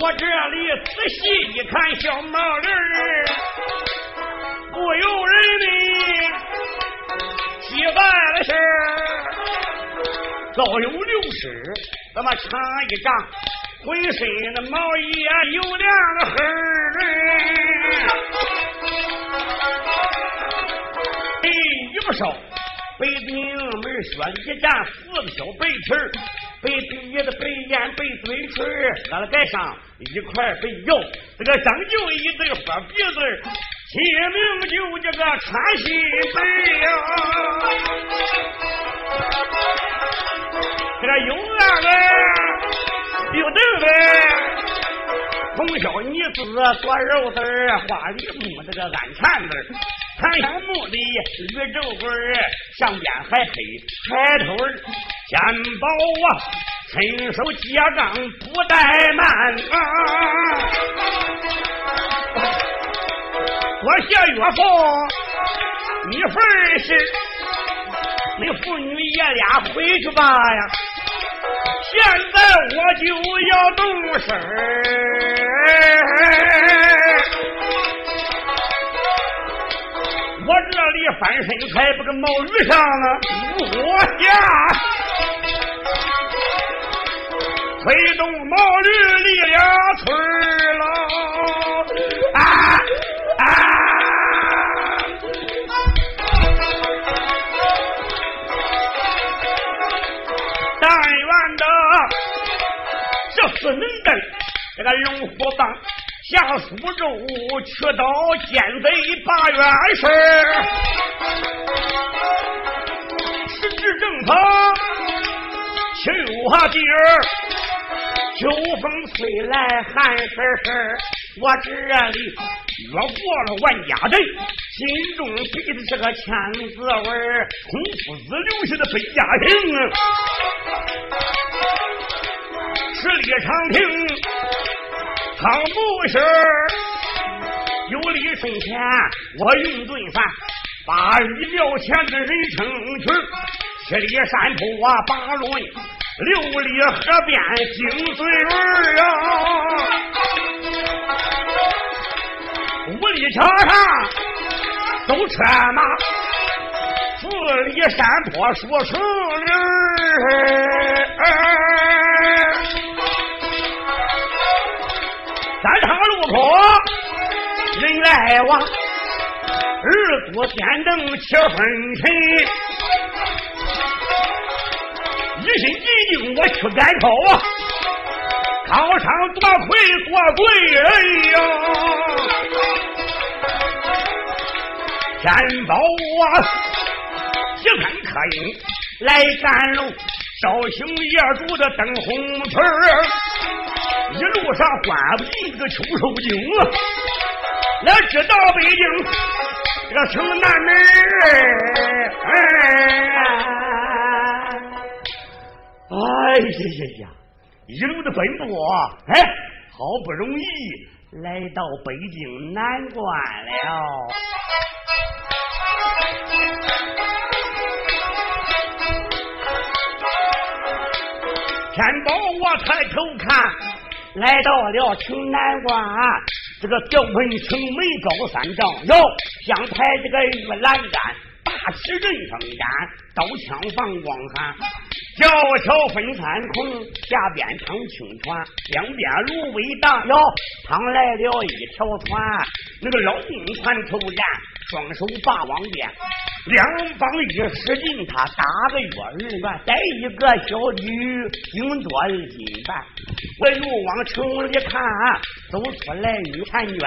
我这里仔细一看，小毛驴儿不由人呢，气坏了事早有六尺，那么长一丈，浑身的毛衣啊有两个痕儿，哎，一不少。北顶门说一站四个小白旗儿，被鼻子、被眼、被嘴唇儿，了盖上一块被药，这个张就一对花鼻子，起名就这个穿心背呀。这个有那个有凳子。从小女子做肉丝儿，花梨木这个安缠子儿，檀香木的绿皱棍儿，上边还配海头儿，肩包啊，伸手接杠不怠慢啊，多谢岳父你份事，你父女爷俩回去吧呀。现在我就要动身我这里翻身还不个毛驴上了，我下推动毛驴离了村了啊啊！四能蹬，这个龙虎棒下苏州，去到奸贼八元帅，时至正堂，秋花地儿，秋风吹来寒湿湿，我这里越过了万家镇，心中背的是个千字文，孔夫子留下的《北家行》。十里长亭，汤不是有礼送钱，我用顿饭，八里庙前的人称群，七里山坡啊八路，六里河边金穗儿啊，五里桥上走车马，四里山坡说成儿。三岔路口人来往，日多天灯七分沉，一心定我去赶考啊，考场多亏多贵人呀，天宝啊，几番客应来赶路，绍兴业主的灯红旗儿。一路上换不进这个秋收经啊，来知道北京这个城南门哎哎呀呀呀！一路的奔波，哎，好不容易来到北京南关了。天宝，我抬头看。来到了城南关，这个吊门城门高三丈，哟，想抬这个玉栏杆，大旗人上杆，刀枪放光寒，小桥分三孔，下边唱清泉，两边芦苇荡，哟，趟来了一条船，那个老兵船头站，双手把网鞭，两棒一使劲，他打个月儿圆，带一个小女，顶多二斤半。我又往城里看，走出来女婵娟，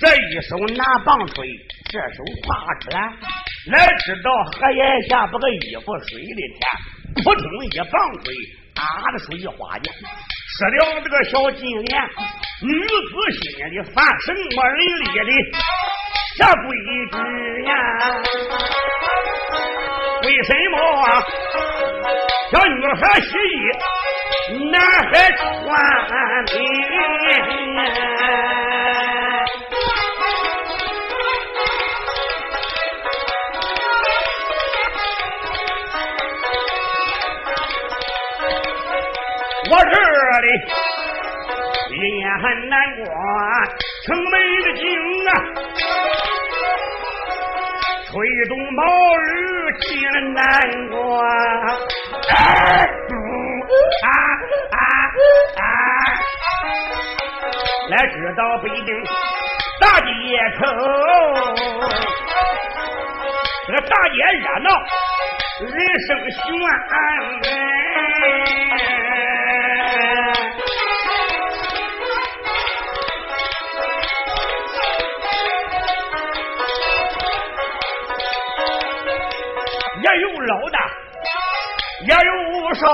这一手拿棒槌，这手挎出来，来知道河沿下把个衣服水里填，扑通一棒槌打的水花溅，失了这个小金莲，女子心里犯什么人立的这规矩呀？为什么啊小女孩洗衣？男孩穿的，我这里也很难过，城门的景吹动毛驴进难过。啊啊啊！来知道北京大街头，这个大街热闹，人声喧。有的，也有少，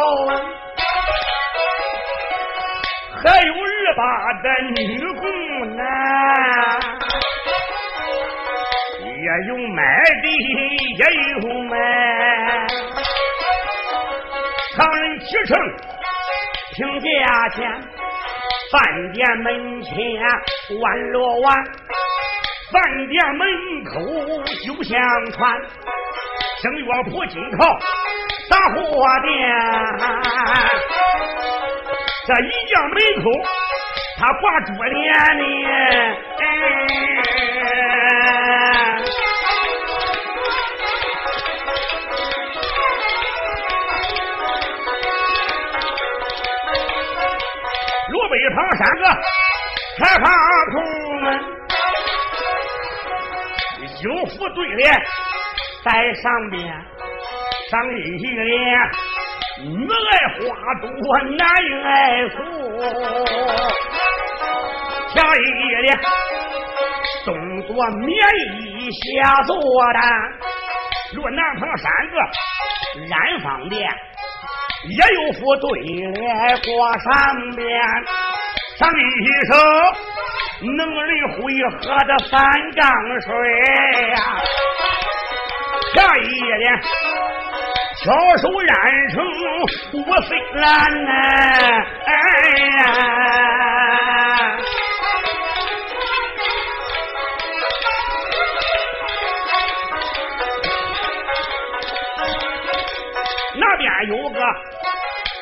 还有二八的女工男，也有买的，也有卖。常人启程听价钱，饭店门前万罗碗，饭店门口酒香传。正月铺金靠杂货店，这一家门口他挂珠帘呢。路北旁三个开发铺们，有副对联。在上边上一联，女爱花多，男爱富。下一联，动作免衣，下作单。若南旁三个染坊店，也有副对联挂上边。上一首，能人会喝的三缸水呀。下一联，巧手染成五色蓝呐！哎呀，那边有个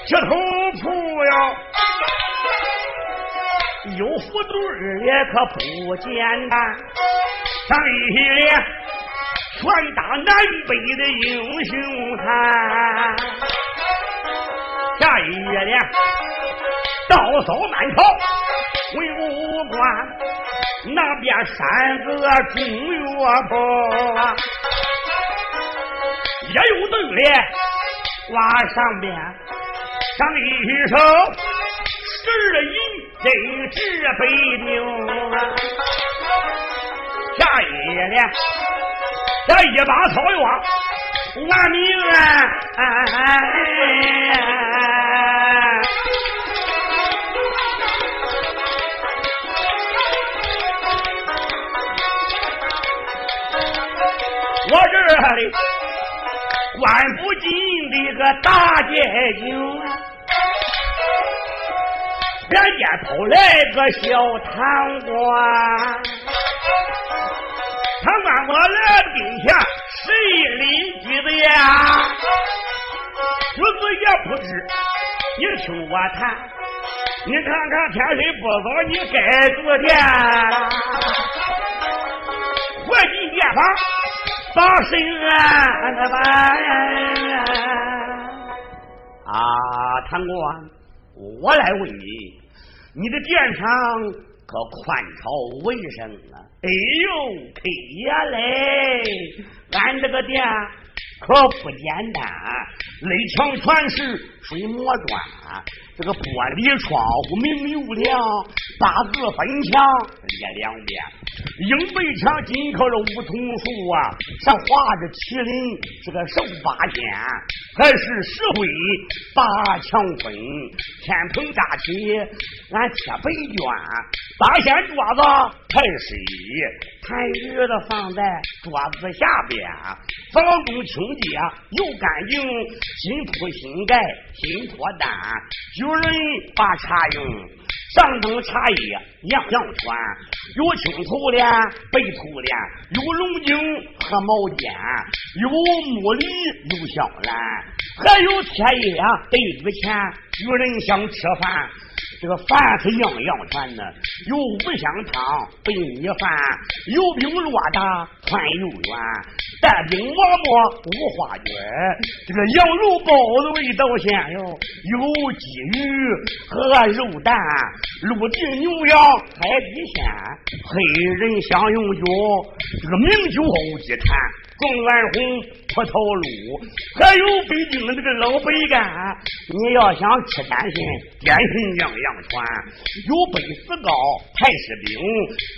铁头铺哟，有副对也可不简单。上一联。传达南北的英雄汉，下一页呢，刀扫满朝文武官，那边三个中岳坡，也有对联挂上边，上一首十银真值百牛，下一页呢。这一把草药完命啊！我这里关不进的个大街景啊，人家偷来个小贪官。看我来的兵前，谁领机子。呀？主子。也不知，你听我谈。你看看天黑不早，你该做的。我进店房，把身安吧。啊，贪官，我来问你，你的店场可宽敞卫生啊？哎呦，可呀嘞！俺这个店可不简单，垒墙全是水磨砖，这个玻璃窗户明又亮，八字分墙列两边，硬背墙紧靠着梧桐树啊，上画着麒麟，这个手八仙，还是石灰八墙分，天棚扎起，俺贴白绢，八仙桌子太水。痰盂的放在桌子下边，房中清洁又干净，新铺新盖新脱单，有人把茶用，上等茶叶样样全，有青头莲、白头莲，有龙井和毛尖，有木梨有香兰，还有铁叶对子钱，有人想吃饭。这个饭是样样全呢，有五香汤、白米饭，有饼落大、团又圆，蛋饼馍馍、五花卷，这个羊肉包子味道鲜哟，有鸡鱼和肉蛋，陆地牛羊、海底鲜，黑人享用酒，这个名酒鸡坛。状元红、葡萄露，还有北京的这个老白干。你要想吃点心，点心样样全。有杯子糕、太师饼、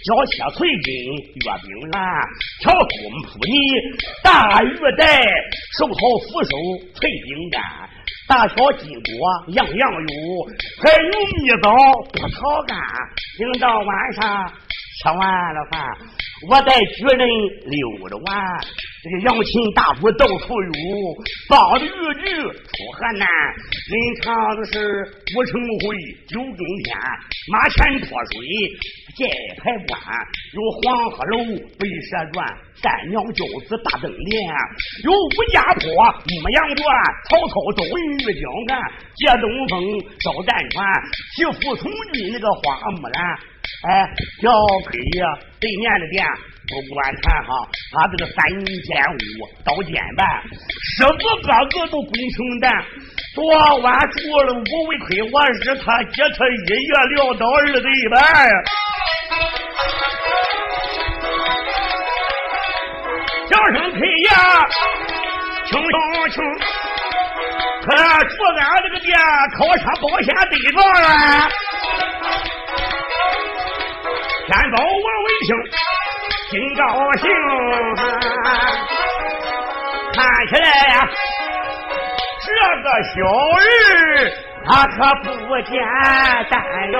焦切脆饼、月饼兰、条公铺泥、大鱼带、寿桃福寿、脆饼干、大小金锅，样样有。还有蜜枣、葡萄干。等到晚上吃完了饭，我带举人溜着玩。这个杨琴大鼓到处有，梆子豫剧出河南。人唱的是五城会九中天，马前脱水界牌关，有黄鹤楼白蛇传，三娘教子大灯帘，有武家坡牧羊传，曹操周瑜玉江干，借东风烧战船，替父从军那个花木兰。哎，小黑呀，对面的店。不管看哈，他这个三间屋刀尖板，师傅个个都工程蛋。昨晚住了五位亏，我日他接他一夜撂倒二子一半。叫声退呀，穷穷穷，可住俺这个店，靠车保险对撞了。天宝王维清。真高兴，看起来呀，这个小人他可不简单哟。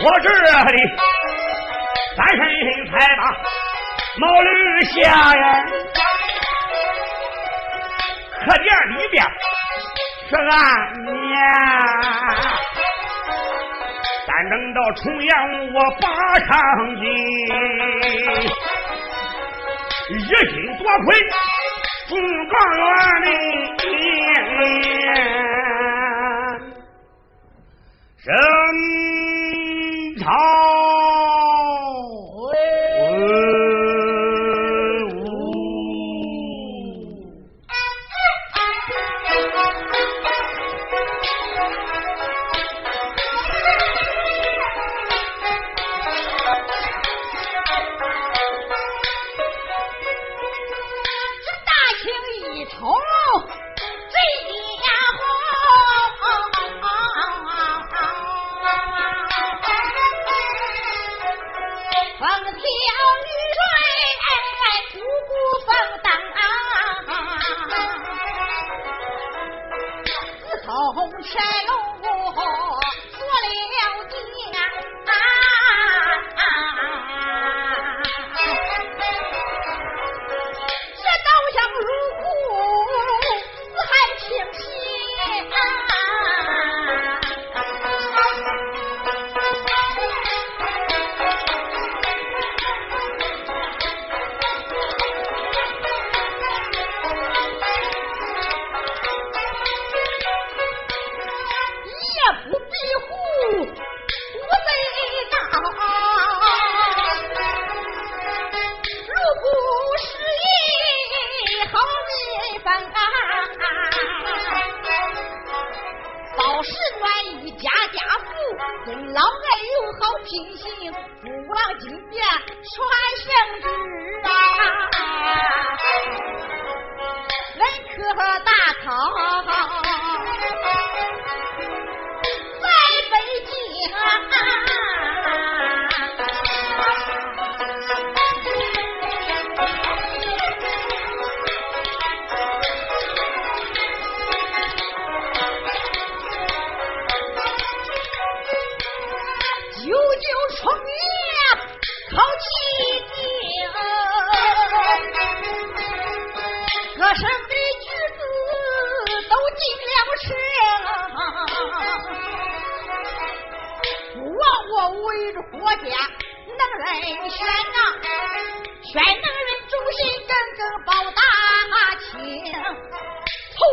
我这里三身才把毛驴下呀。客店里边是暗眠，但等到重阳我把上进，一心多亏中状元的身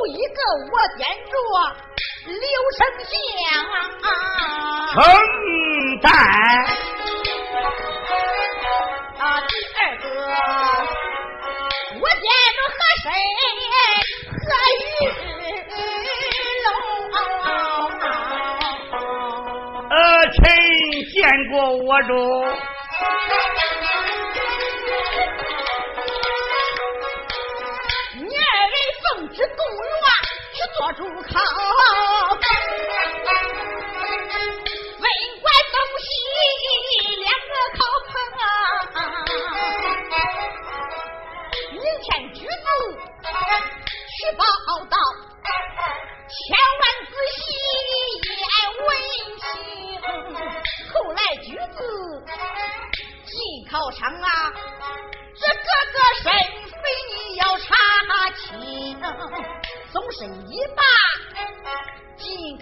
一个我点着刘丞相，称在啊，第二个我点着和谁何玉龙，呃，臣见过我主。做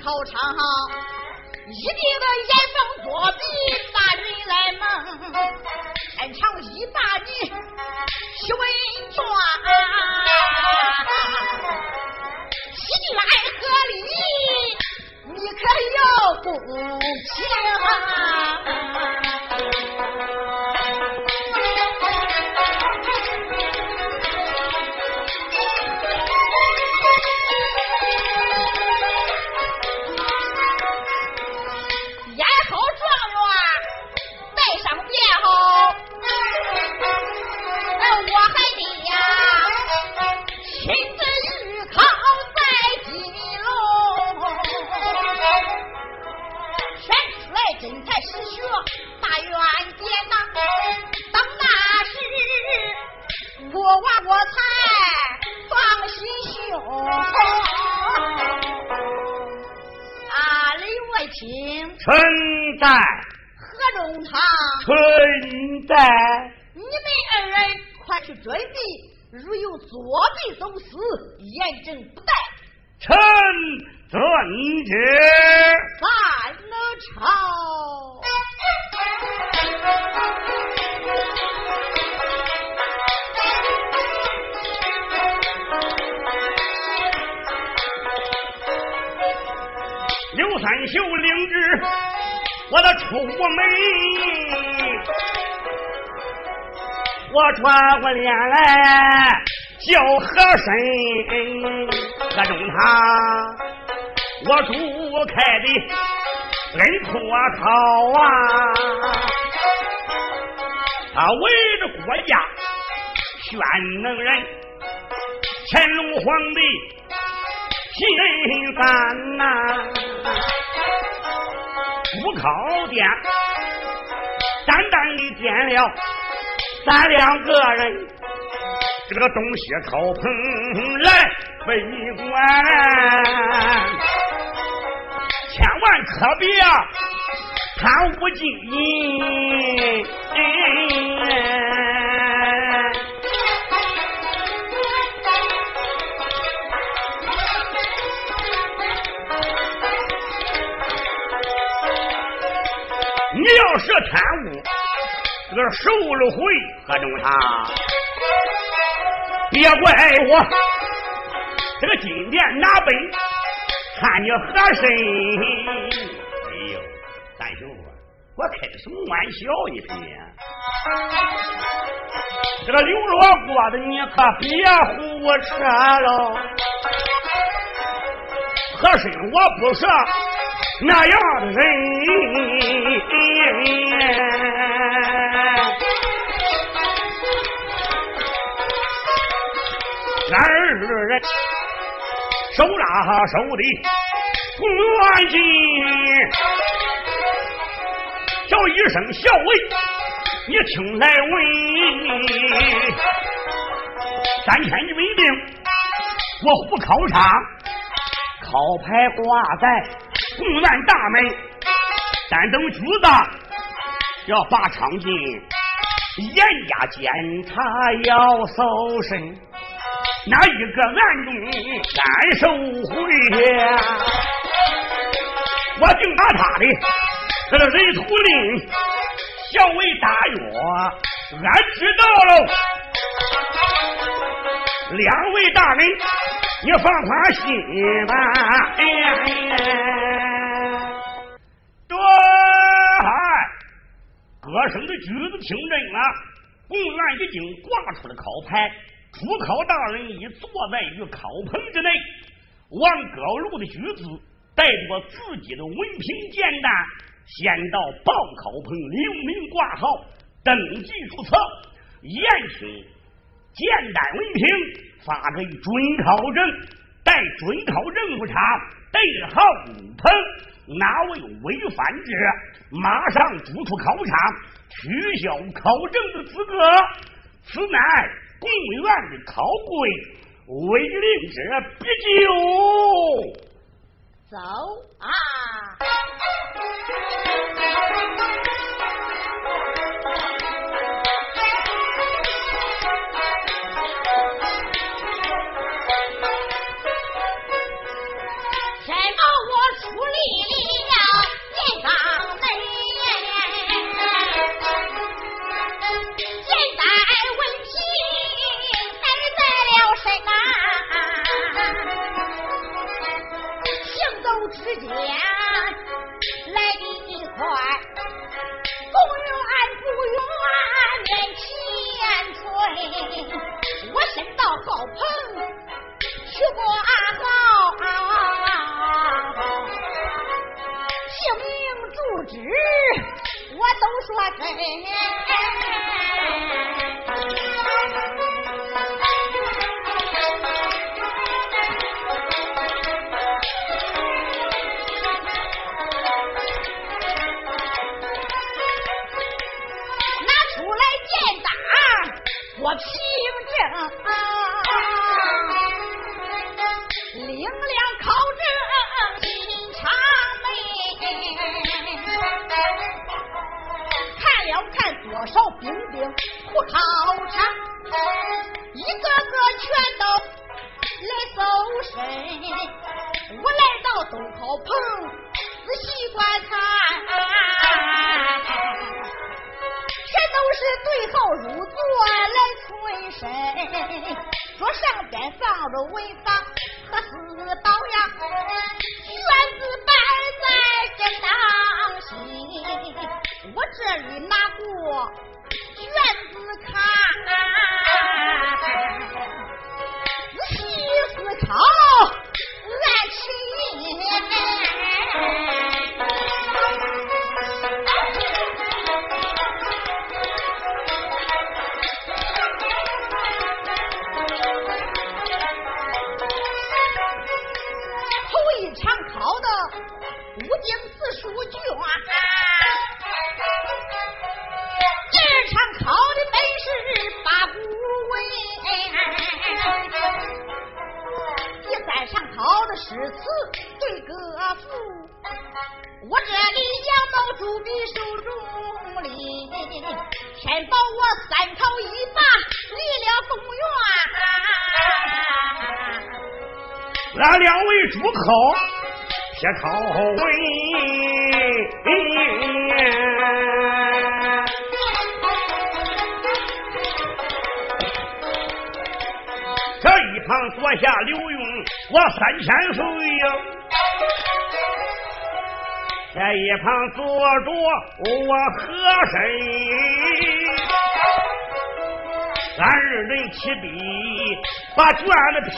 考场，一定的严防作弊，把人来蒙。天长一把你去问状，心来何理？你可要公平。乾隆皇帝。心烦呐，武考殿，单单的点了咱两个人，这个东西考棚来围观，千万可别贪污金银。要是贪污，这个受了贿，何中堂，别怪我。这个金殿拿本，看你和珅。哎呦，三兄啊，我开什么玩笑？你听这个刘罗锅的，你可别胡扯了。和珅，我不是。那样的人，手拉手的同远近，叫一声校尉，你听来问，三千军兵，我虎考场，考牌挂在。公安大门，但等主子要把场进，严加检查要搜身，哪一个暗中敢受贿？我定把他的这个人头令小尉大约俺知道喽。两位大人，你放宽心吧。哎呀，对，歌声的句子听真了，公安已经挂出了考牌，主考大人已坐在于考棚之内。王高禄的举子带着自己的文凭简单，先到报考棚留名挂号，登记注册，验请简单文凭，发给准考证，待准考证不查，对号入棚，哪位违反者，马上逐出考场，取消考证的资格。此乃公园的考规。违令者必究。走啊！起笔把卷子批，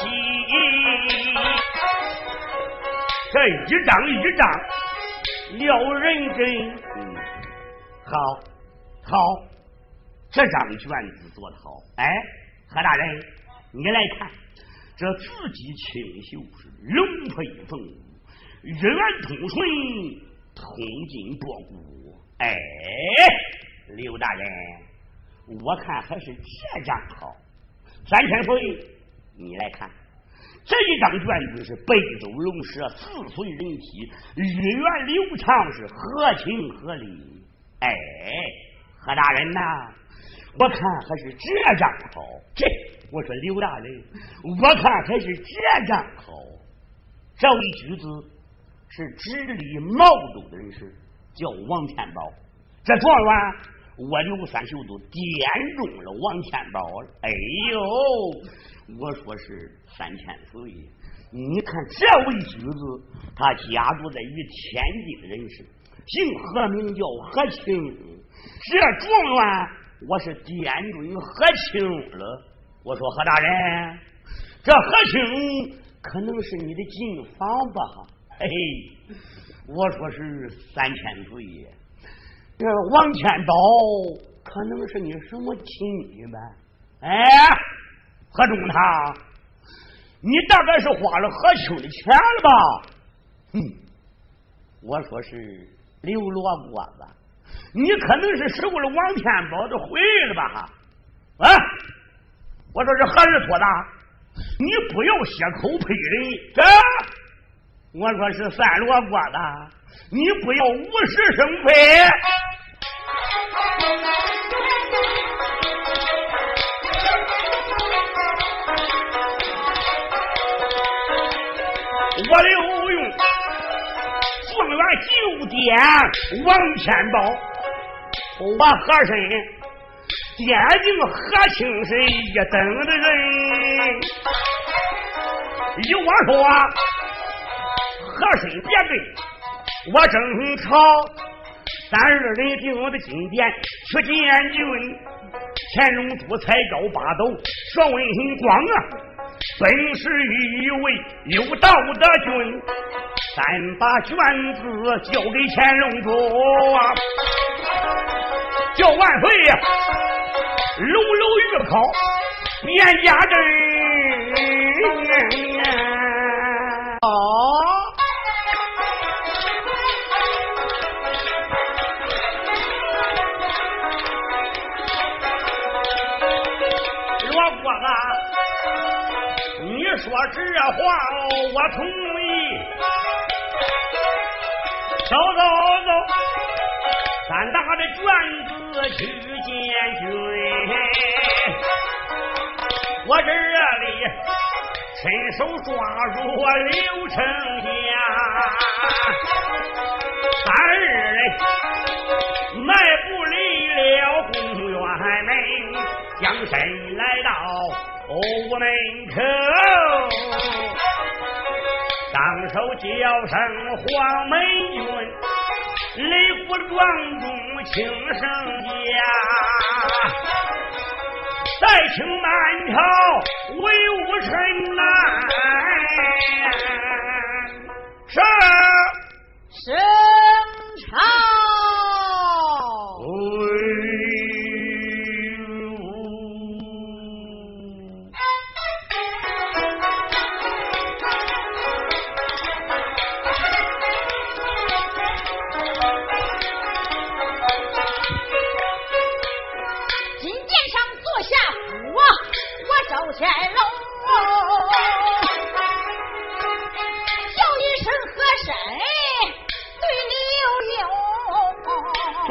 这一张一张了认真。好，好，这张卷子做的好。哎，何大人。你来看，这字迹清秀，是龙飞凤舞，日圆通顺，通筋博骨。哎，刘大人，我看还是这张好。三千岁，你来看，这一张卷子是北斗龙蛇，四岁人体，日圆流畅，是合情合理。哎，何大人呐，我看还是这张好。这。我说刘大人，我看还是这张好。这位举子是直隶毛州的人士，叫王天宝。这状元我刘三秀都点中了王天宝了。哎呦，我说是三千岁，你看这位举子，他家住在于天津人士，姓何名叫何清，这状元我是点准何清了。我说何大人，这何清可能是你的近房吧？嘿，我说是三千岁。这王天宝可能是你什么亲戚呗？哎，何中堂，你大概是花了何秋的钱了吧？哼，我说是刘罗锅子，你可能是收了王天宝的贿了吧？啊，我说是何日托的？你不要血口喷人，这我说是三罗锅子。你不要无事生非！我刘用状元九点王天宝，我和珅点定何清是一等的人。依我说，和珅别对。我正朝三二人定的金殿去见君，乾隆主才高八斗，说文光啊，本是一位有道的君，咱把卷子交给乾隆主啊，叫万岁呀，楼楼御考变家珍。啊。这话我同意，走走走，咱打的卷子去见君。我这里伸手抓住刘成家，三人迈步离了公园门，将身来到。屋门口，手叫声黄门军，擂鼓庄中轻声家，再请满朝威武臣来。是。升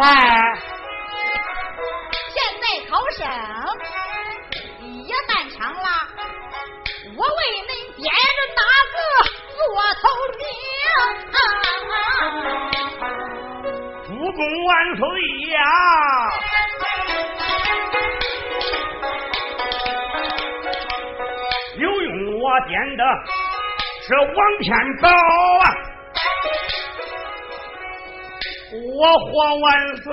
哎，现在考生也满场了，我为恁点着哪个做头名？主公万岁呀！刘用我点的是王天宝啊！我皇万岁，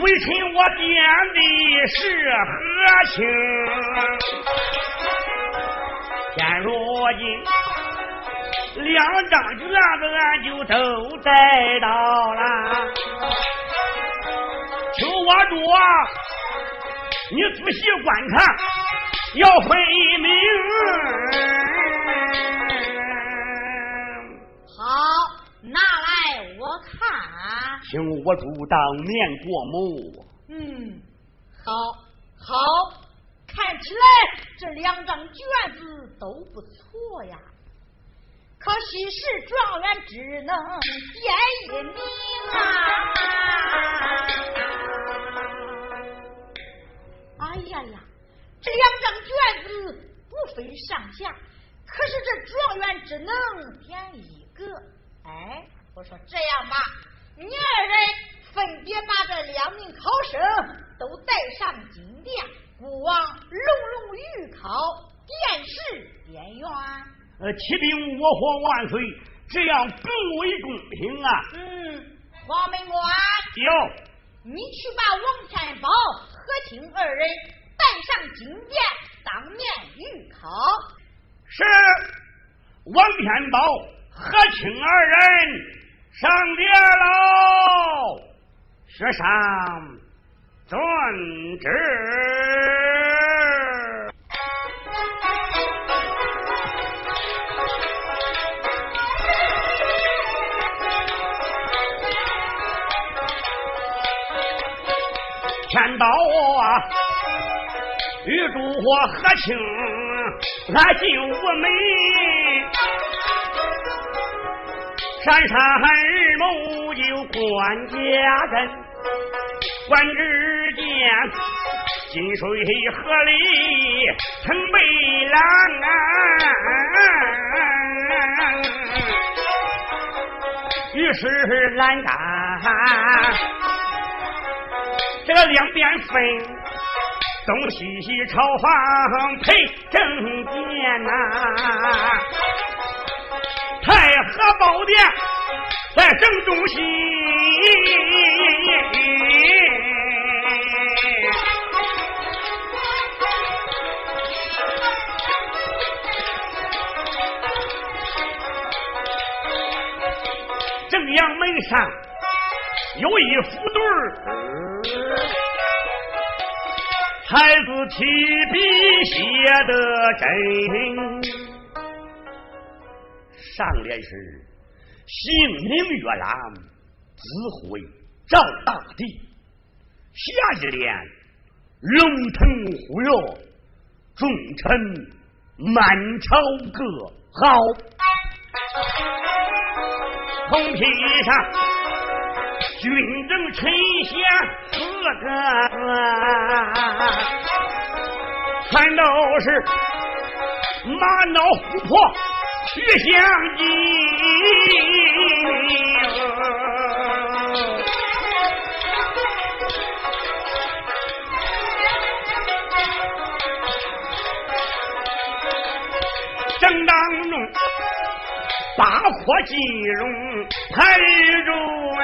微臣我点的是和亲，现如今两张卷子俺就都带到了，求我说，你仔细观看，要分请我主当面过目。嗯，好，好，看起来这两张卷子都不错呀。可惜是状元只能点一名啊！哎呀呀，这两张卷子不分上下，可是这状元只能点一个。哎，我说这样吧。你二人分别把这两名考生都带上金殿，古往隆隆御考，殿试殿员。呃，启禀我皇万岁，这样更为公平啊！嗯，黄门官有，你去把王天宝、何清二人带上金殿，当面御考。是，王天宝、何清二人上殿喽，学上遵旨。天道啊，玉柱火和清，俺进屋门，山上二目就观家人，观只见金水河里曾被拦，于是拦杆。这个两边分，东西西朝房配正殿呐，太和宝殿在正中心，正阳门上有一副对儿。孩子提笔写的真，上联是姓名月朗，紫辉照大地；下一联龙腾虎跃，众臣满朝歌好。红皮上。军政臣贤四个，全都是马脑琥珀徐相金。正当中，八阔金龙排着啊。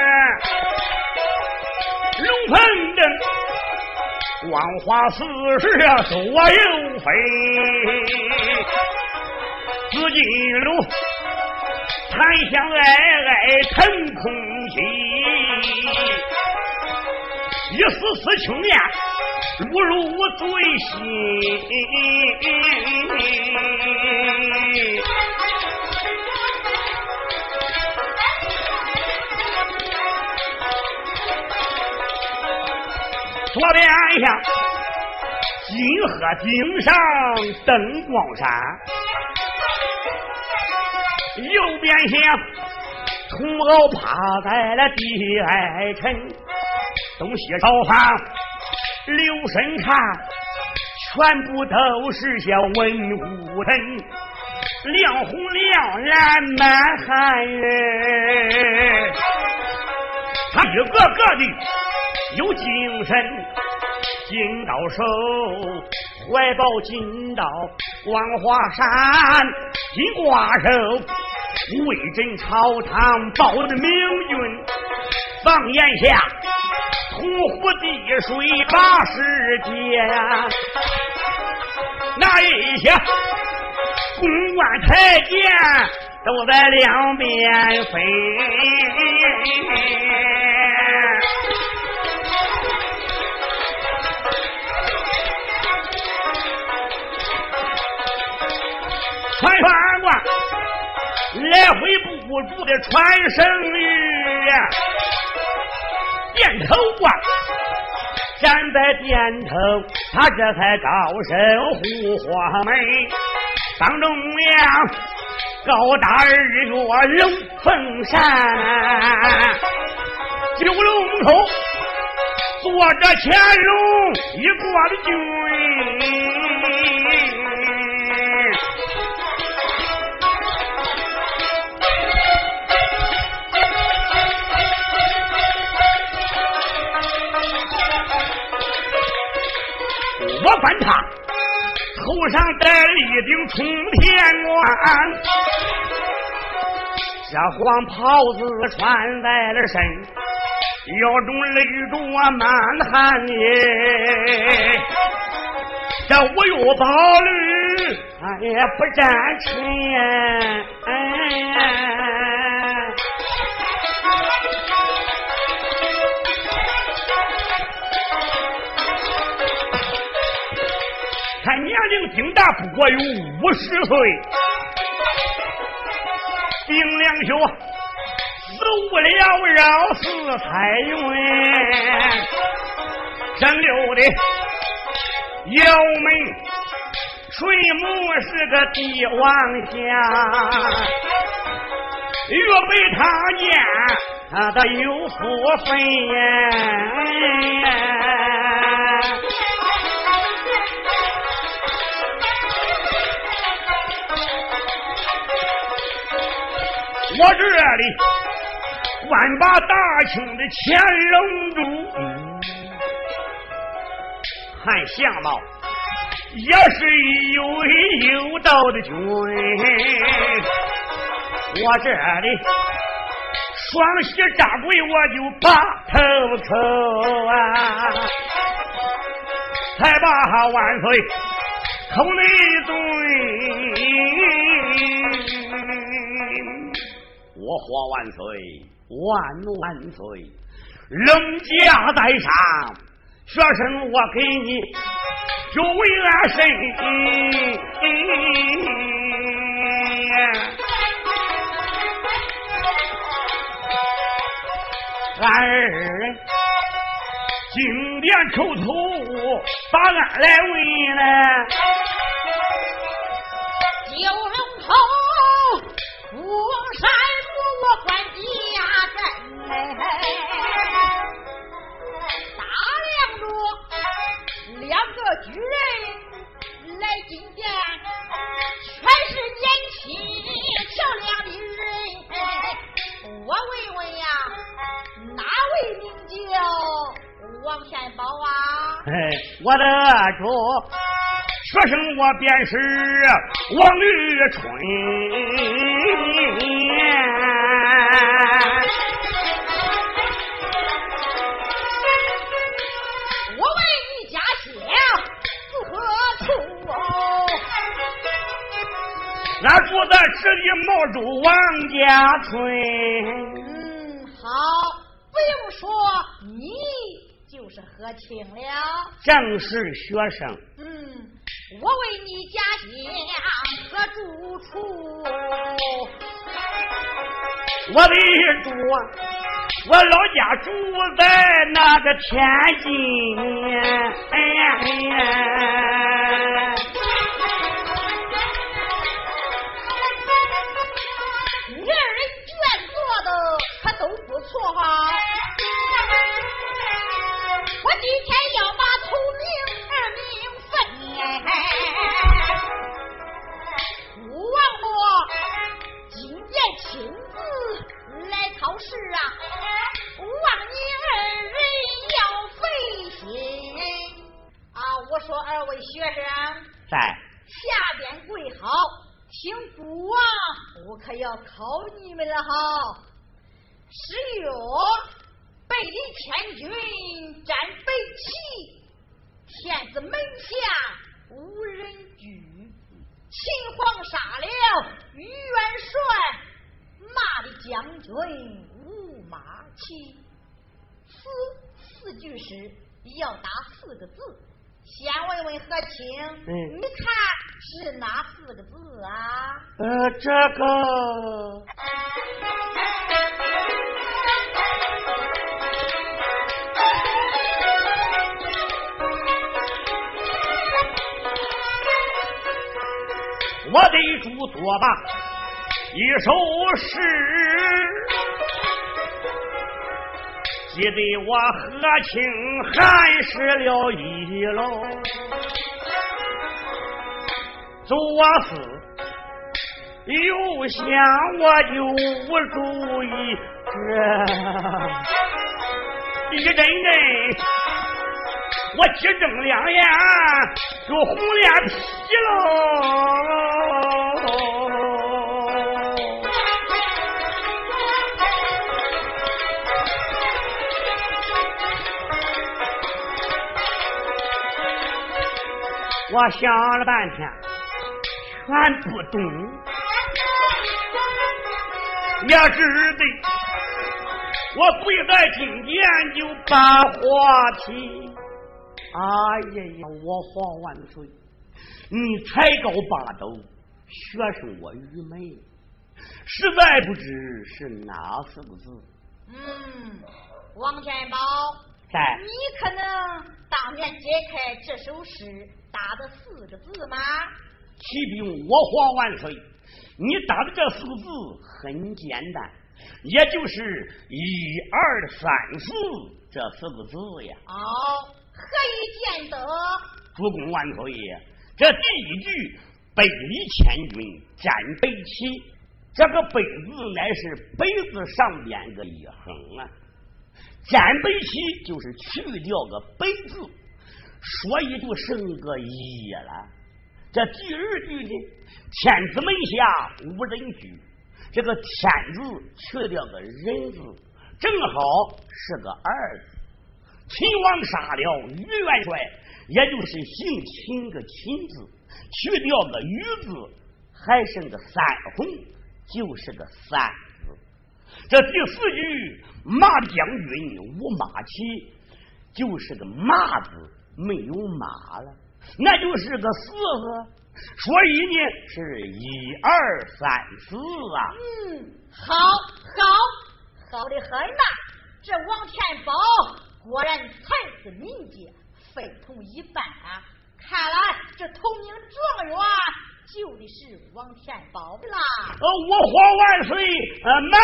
龙凤灯，光华四十啊，左右飞。紫金炉，檀香矮矮腾空起。一丝丝青烟，入入嘴心。左边下金鹤顶上灯光闪，右边厢铜鳌趴在了地矮沉，东西朝房留神看，全部都是些文武人，亮红亮蓝满汉人，他一个个的。有精神，金刀手，怀抱金刀，光华山，金瓜手，威震朝堂，报的明君。放眼下，通湖地水八世界，那一些公官太监都在两边飞。快快来回不住的传声语，点头啊站在点头，他这才高声呼唤门，当中央高大二月龙凤山，九龙口坐着乾隆一国的君。我管他，头上戴了一顶冲天冠，这黄袍子穿在了身，腰中勒着我满汉耶，这无有宝驴，他也不沾尘。不过有五十岁，丁良兄死了绕四彩云，真溜的姚门水母是个帝王下，岳飞他见他的有福分。我这里万把大清的钱扔住，看相貌也是有位有道的君。我这里双膝扎跪，我就把头叩啊，才把万岁口内尊。我活万岁，万万岁！龙驾在上，学生我给你就为俺身。俺二人经典口头把俺来问了，个巨人来觐见，全是年轻漂亮的人。我问问呀，哪位名叫王天宝啊？我的主，学生我便是王玉春。俺住在这里毛州王家村。嗯，好，不用说，你就是和亲了。正是学生。嗯，我为你家乡和住处？我的主，我老家住在那个天津。哎呀哎呀！位学生在下边跪好，请父王，我可要考你们了哈！十月北里千军战北齐，天子门下无人惧，秦皇杀了于元帅。骂的将军无马骑，四四句诗要打四个字，先问问何清，嗯，你看是哪四个字啊？呃，这个我的主作吧。一首诗，记得我和亲还是了一喽。左思右想，我就无主意，这一阵阵我几睁两眼就红脸皮喽。我想了半天，全不懂。也只得我跪在金殿就把话题。哎呀呀，我皇万岁！你才高八斗，学生我愚昧，实在不知是哪四个字。嗯，王天宝，在你可能当面解开这首诗打的四个字吗？启禀我皇万岁，你打的这四个字很简单，也就是一二三四这四个字呀。哦，何以见得？主公万岁爷，这第一句“北离千军战北齐”，这个“北”字乃是“北”字上边个一横啊，斩北齐就是去掉个“北”字，所以就剩个一了。这第二句呢，“天子门下无人居”，这个“天”字去掉个“人”字，正好是个二字。秦王杀了于元帅。也就是姓秦个秦字，去掉个于字，还剩个三红，就是个三字。这第四句马将军无马骑，就是个马字，没有马了，那就是个四字。所以呢，是一二三四啊。嗯，好，好，好的很呐。这王天宝果然才思敏捷。非同一般啊！看来这同名状元就得是王天宝啦。呃，我皇万岁，呃，慢。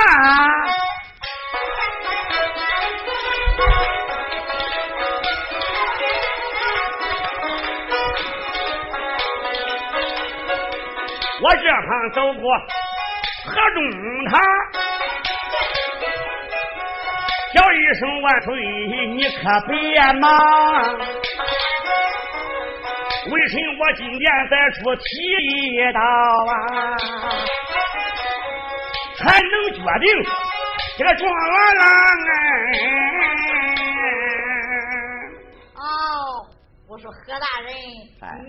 我这趟走过河中堂，叫一声万岁，你可别忙。为什么我今天再出提刀啊？才能决定这个状元郎说何大人，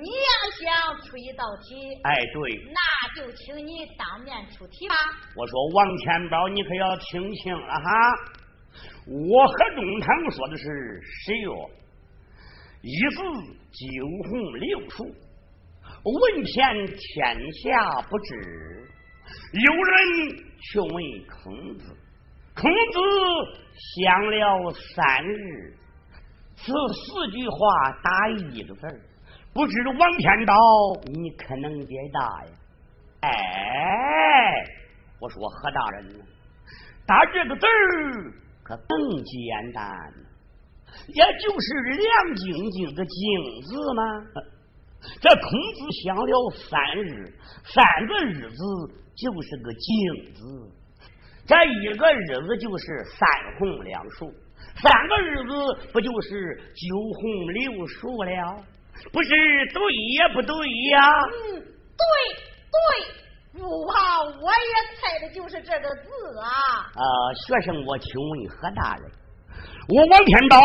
你要想出一道题，哎，对，那就请你当面出题吧。我说王天宝，你可要听清了哈，我和中堂说的是谁哟？一字九红六树，闻遍天下不知。有人却问孔子，孔子想了三日，此四句话打一个字不知王天道你可能解答呀？哎，我说何大人呢？打这个字儿可更简单。也就是亮晶晶的晶字吗？这孔子想了三日，三个日子就是个晶字，这一个日子就是三红两树，三个日子不就是九红六树了？不是对也不对呀？嗯，对对，不怕，我也猜的就是这个字啊。啊，学生，我请问何大人？我王天道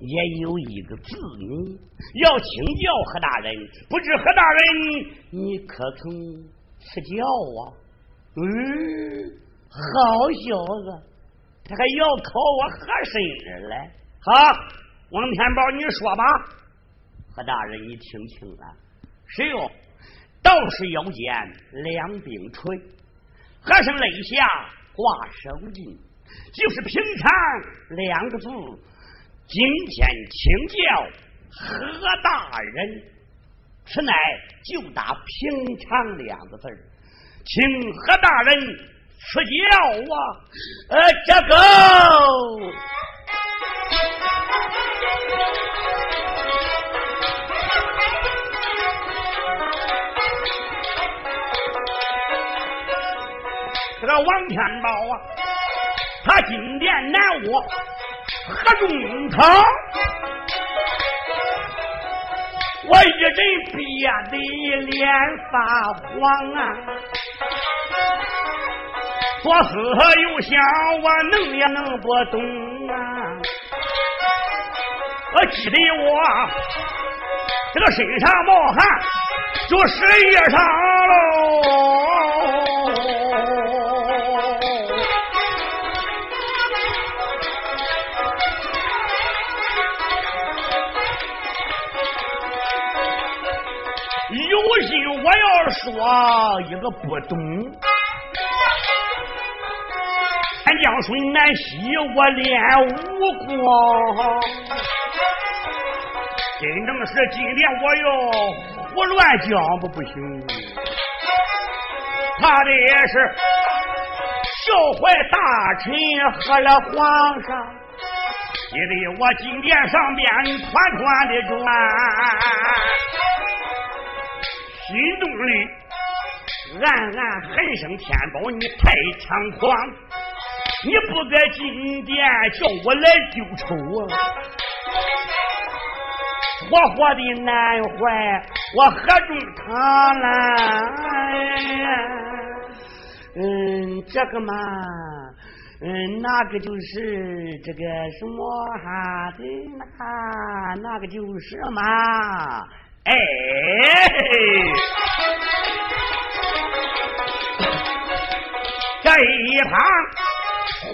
也有一个字呢，要请教何大人，不知何大人你可曾赐教啊？嗯，好小子，还要考我和珅来。好，王天宝，你说吧。何大人，你听清了，谁哟，道士腰间两柄锤，和尚肋下挂手巾。就是平常两个字，今天请教何大人，此乃就打平常两个字请何大人赐教啊！呃，这个这个王天宝啊！他今天难我何中堂，我一人憋得脸发黄啊！左思右想，我能也弄不懂啊！我记得我这个身上冒汗，就是衣裳喽。有心我要说一个不懂，俺江水南溪我练武功，真正是今天我要胡乱讲不不行，怕的也是笑坏大臣和了皇上，因为我金殿上边团团的转。心中里暗暗恨声天宝，你太猖狂！你不该进殿叫我来丢丑啊！活活的难怀我何中堂了？嗯，这个嘛，嗯，那个就是这个什么哈的，那那个就是嘛。哎，这一旁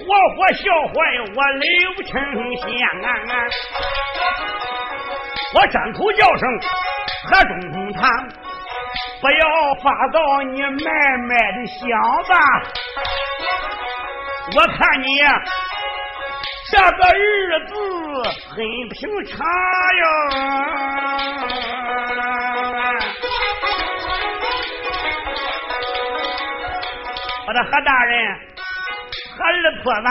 活活笑坏我刘丞相啊！我张口叫声何中堂，不要发到你满满的香吧！我看你这个日子很平常呀。我的何大人，何二婆子，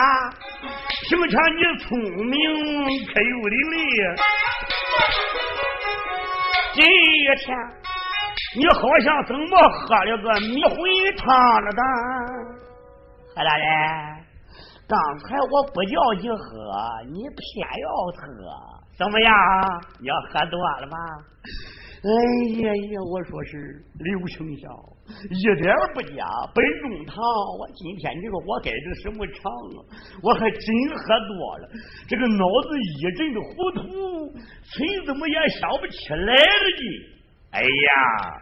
平常你聪明可有伶俐，今天你好像怎么喝了个迷魂汤了的？何大人，刚才我不叫你喝，你偏要喝，怎么样？你要喝多了吧？哎呀呀！我说是刘丞相，一点不假。本中堂，我今天你说我该这什么场啊？我还真喝多了，这个脑子一阵的糊涂，谁怎么也想不起来了呢？哎呀，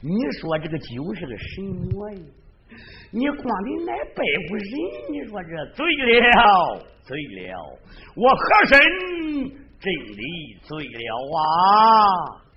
你说这个酒是个什么呀？你光得来拜过人，你说这醉了，醉了，我和珅真的醉了啊！